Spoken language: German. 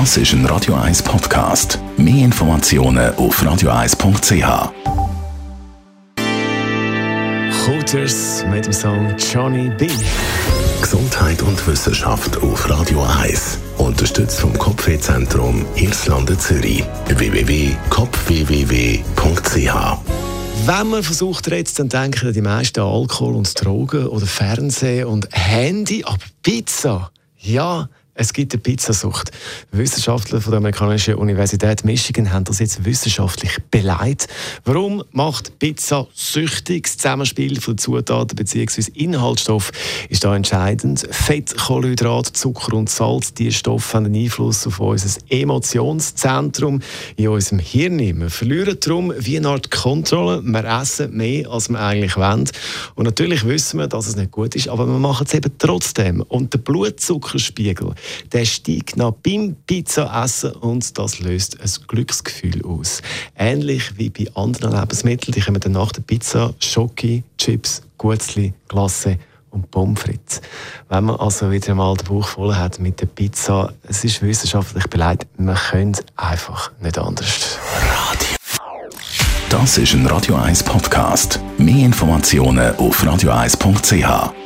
Das ist ein Radio 1 Podcast. Mehr Informationen auf radio1.ch. Hooters mit dem Song Johnny B. Gesundheit und Wissenschaft auf Radio 1. Unterstützt vom Kopfwehzentrum Irlande Zürich. www.kopfwww.ch Wenn man versucht redet, dann denken die meisten an Alkohol und Drogen oder Fernsehen und Handy, aber Pizza, ja, es gibt eine Pizzasucht. Wissenschaftler von der amerikanischen Universität Michigan haben das jetzt wissenschaftlich beleidigt. Warum macht Pizza süchtig? Das Zusammenspiel von Zutaten bzw. Inhaltsstoff ist da entscheidend. Fett, Kohlenhydrat, Zucker und Salz, diese Stoffe haben einen Einfluss auf unser Emotionszentrum in unserem Hirn. Wir verlieren darum wie eine Art Kontrolle. Wir essen mehr, als wir eigentlich wollen. Und natürlich wissen wir, dass es nicht gut ist, aber wir machen es eben trotzdem. Und der Blutzuckerspiegel der steigt nach beim Pizza-Essen und das löst ein Glücksgefühl aus. Ähnlich wie bei anderen Lebensmitteln, die kommen dann nach der Pizza Schoki, Chips, Gutzli, Glasse und Pommes frites. Wenn man also wieder einmal den Bauch voll hat mit der Pizza, es ist wissenschaftlich beleidigt, man könnte einfach nicht anders. Radio. Das ist ein Radio 1 Podcast. Mehr Informationen auf radio1.ch.